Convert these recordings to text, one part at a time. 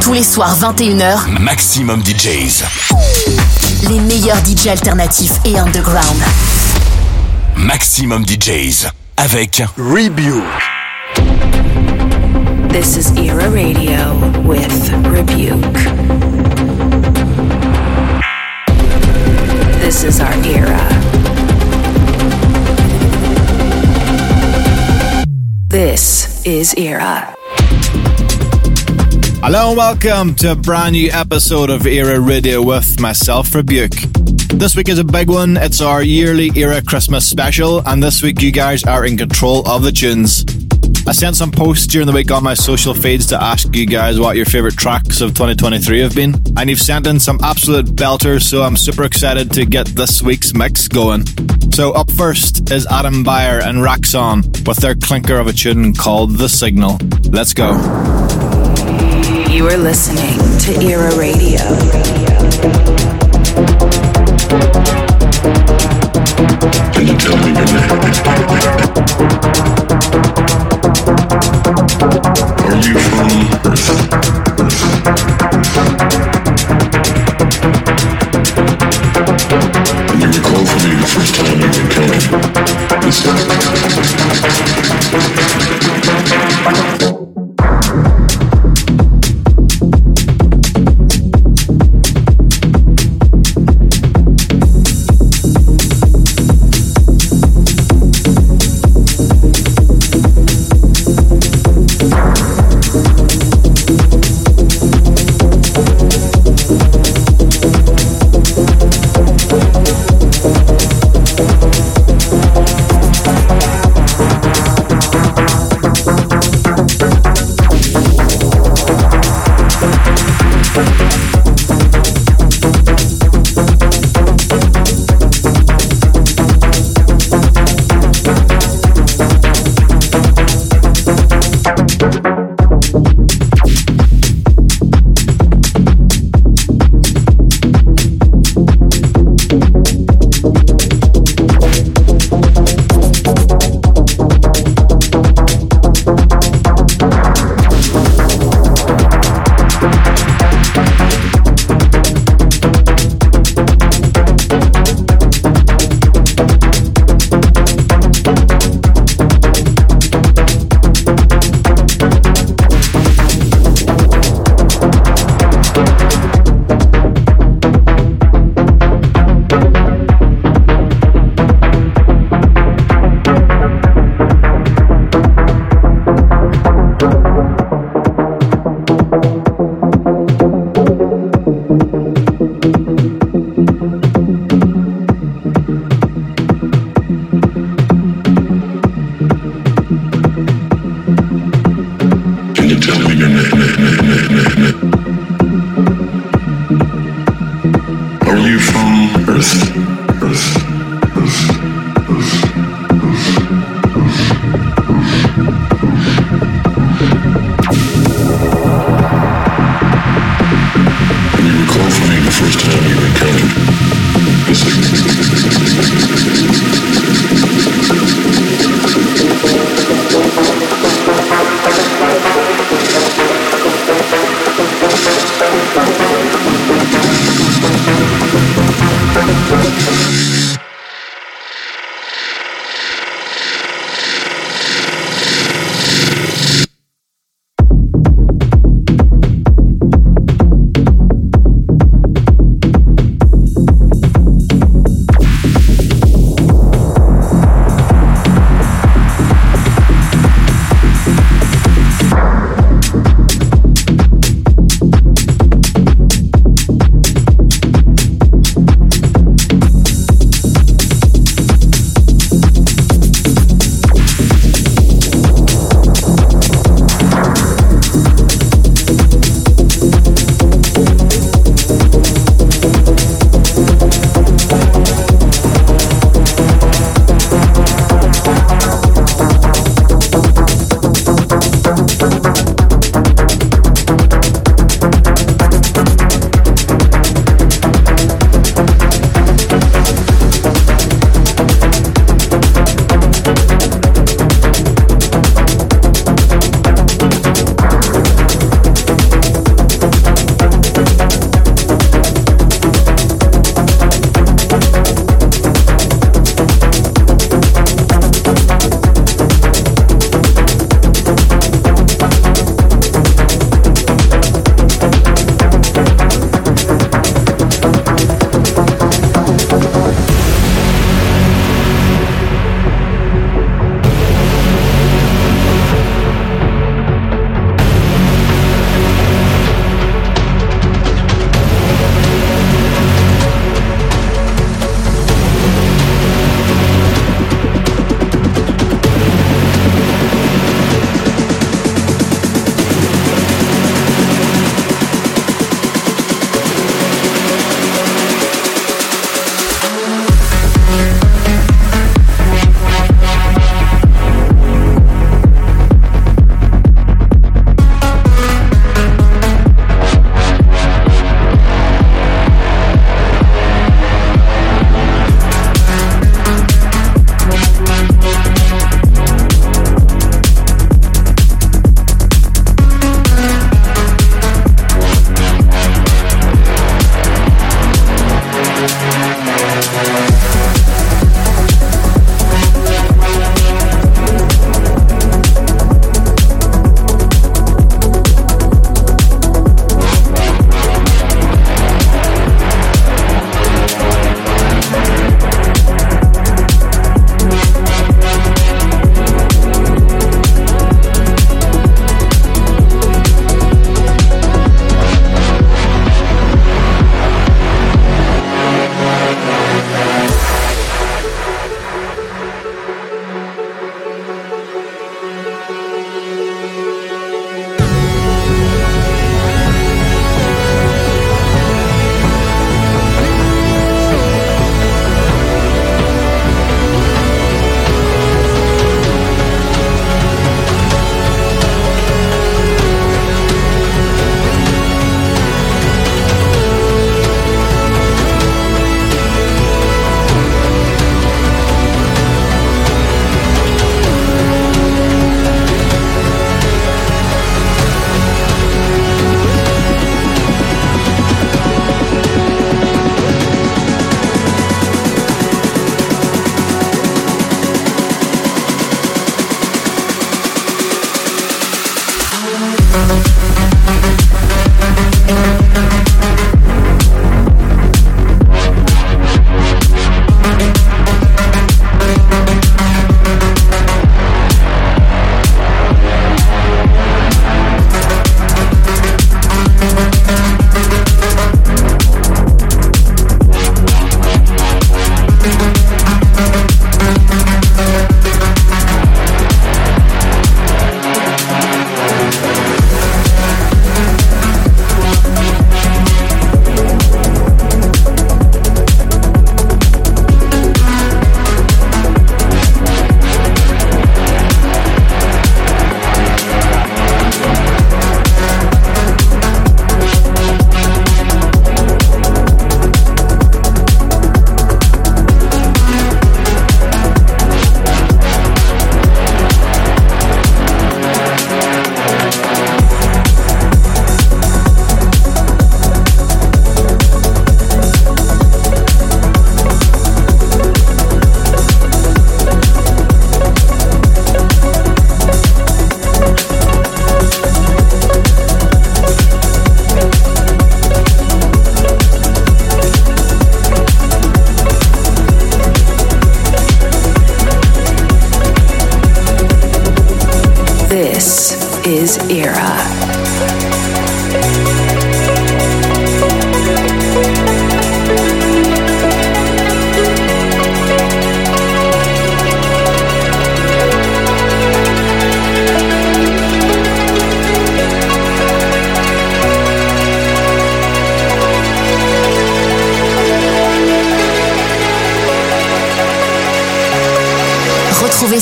Tous les soirs 21h, Maximum DJs. Les meilleurs DJs alternatifs et underground. Maximum DJs avec Rebuke. This is Era Radio with Rebuke. This is our era. This is Era. Hello and welcome to a brand new episode of Era Radio with myself, Rebüke. This week is a big one. It's our yearly Era Christmas special, and this week you guys are in control of the tunes. I sent some posts during the week on my social feeds to ask you guys what your favourite tracks of 2023 have been, and you've sent in some absolute belters, so I'm super excited to get this week's mix going. So, up first is Adam Beyer and Raxon with their clinker of a tune called The Signal. Let's go. You are listening to Era Radio. Can you tell me your name? Are you from Earth? You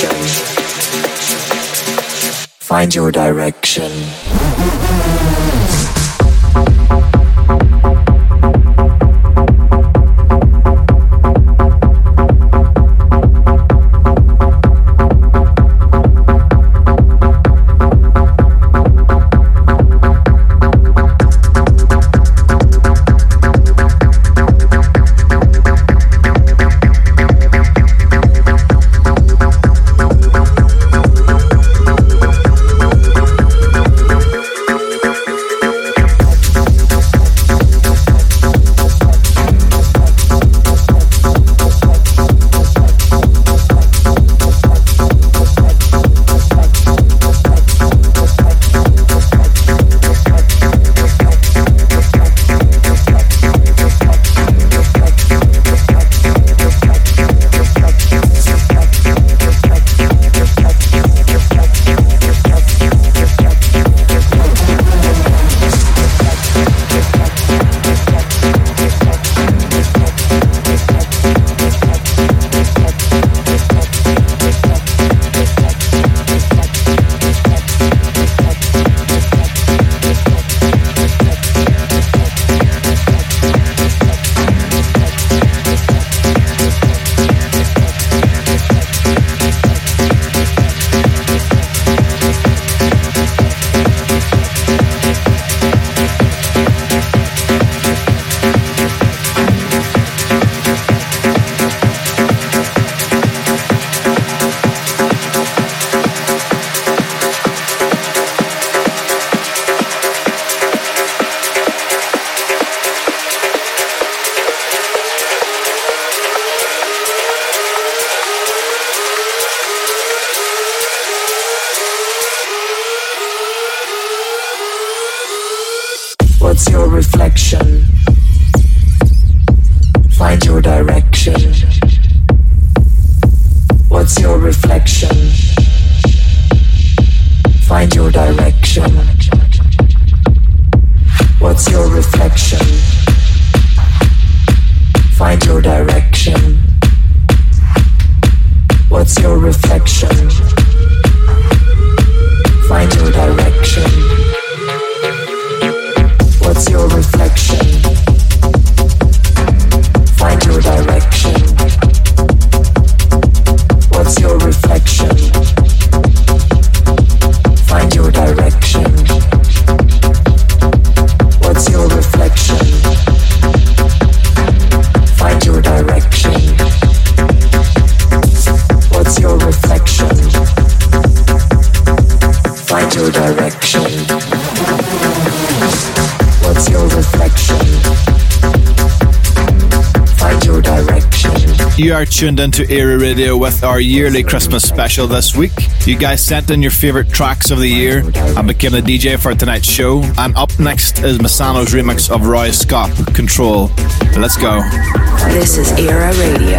reflection? Find your direction. Are tuned into Era Radio with our yearly Christmas special this week. You guys sent in your favourite tracks of the year and became the DJ for tonight's show. And up next is Masano's remix of Roy Scott, Control. Let's go. This is Era Radio.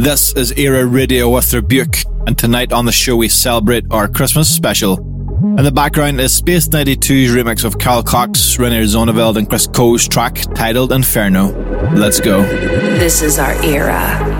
This is Era Radio with Rebüke, and tonight on the show we celebrate our Christmas special. In the background is Space 92's remix of Carl Cox, Reinier Zonneveld, and Chris Coe's track titled Inferno. Let's go. This is our era.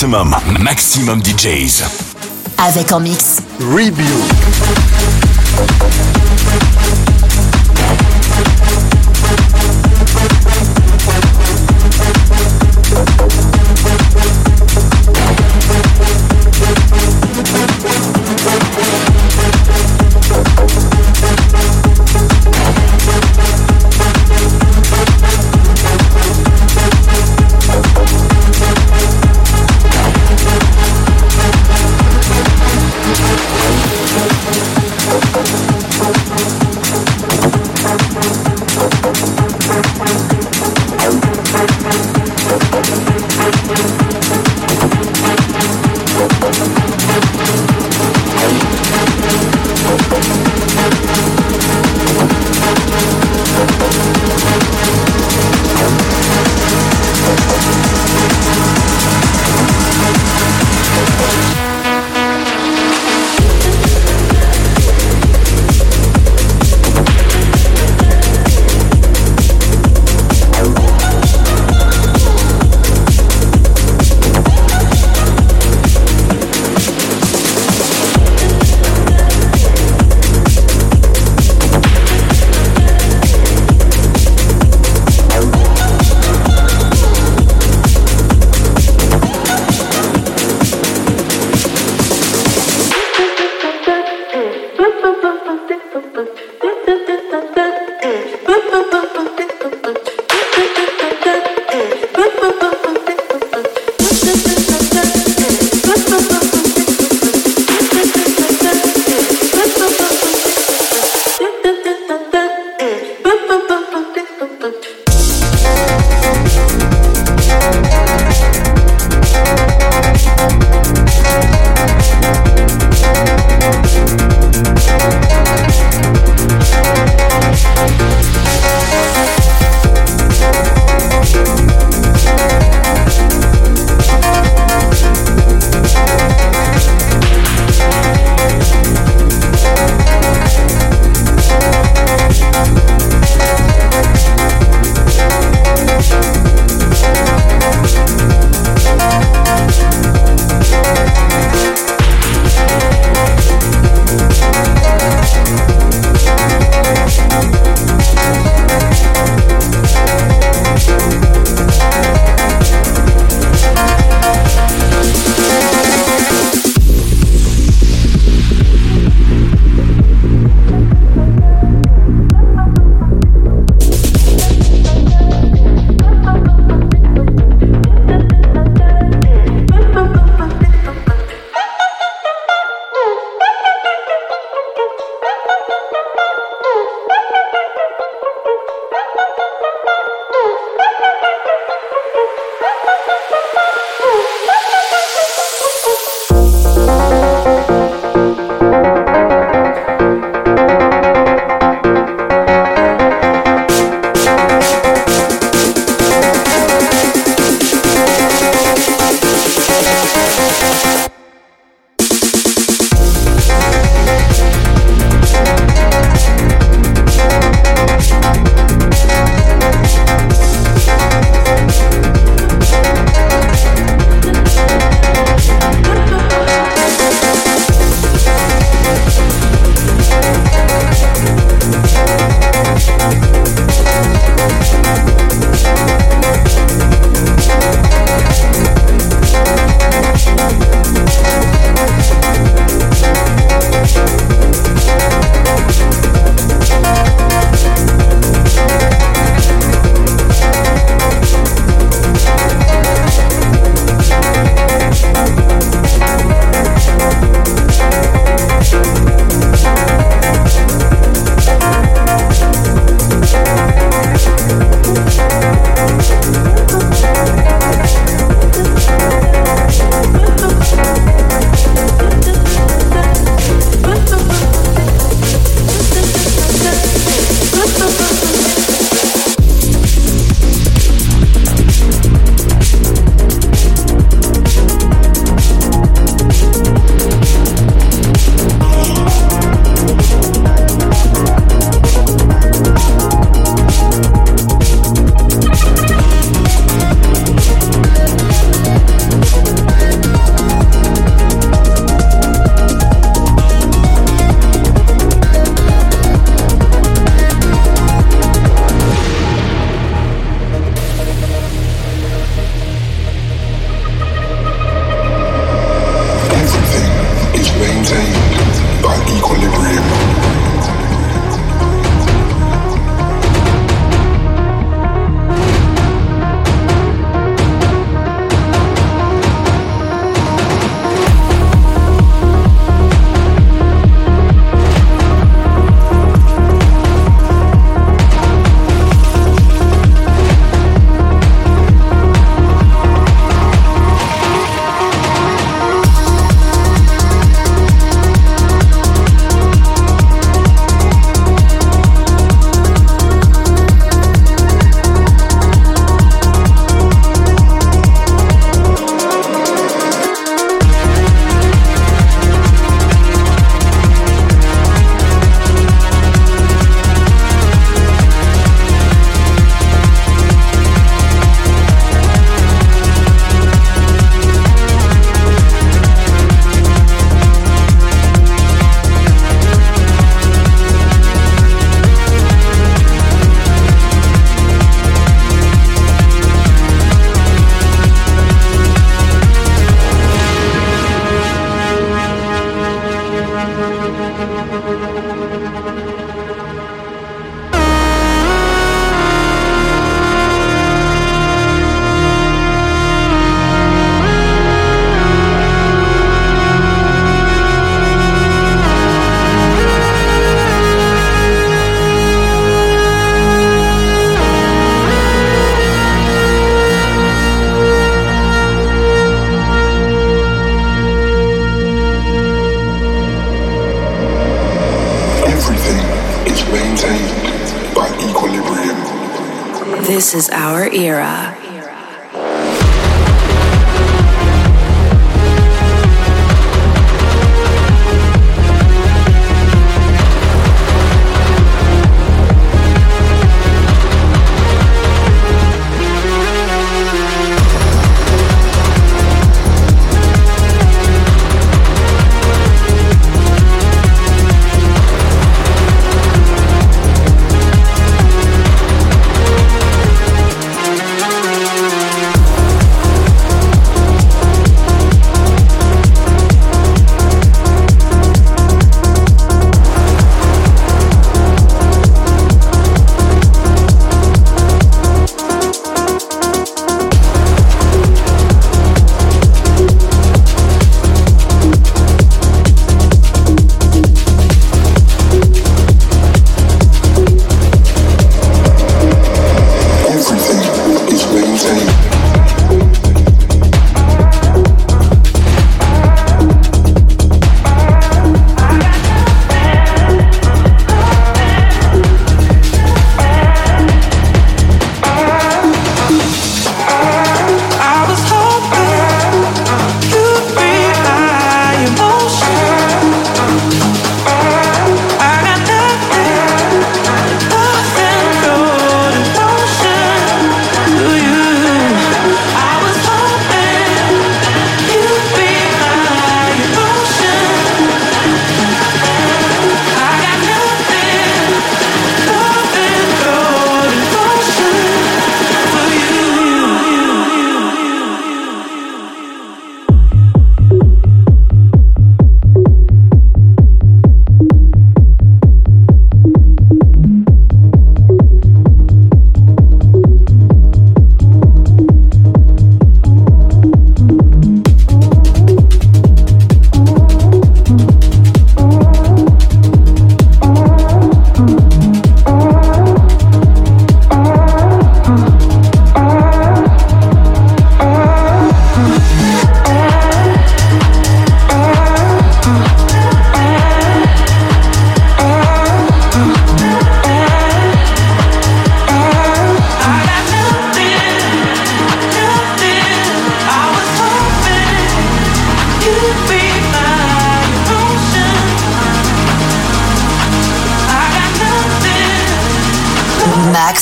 Maximum, maximum DJs. Avec en mix. Review.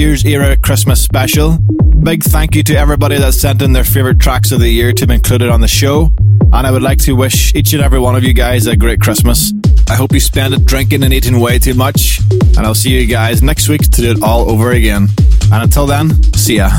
Year's Era Christmas special. Big thank you to everybody that sent in their favourite tracks of the year to be included on the show. And I would like to wish each and every one of you guys a great Christmas. I hope you spend it drinking and eating way too much. And I'll see you guys next week to do it all over again. And until then, see ya.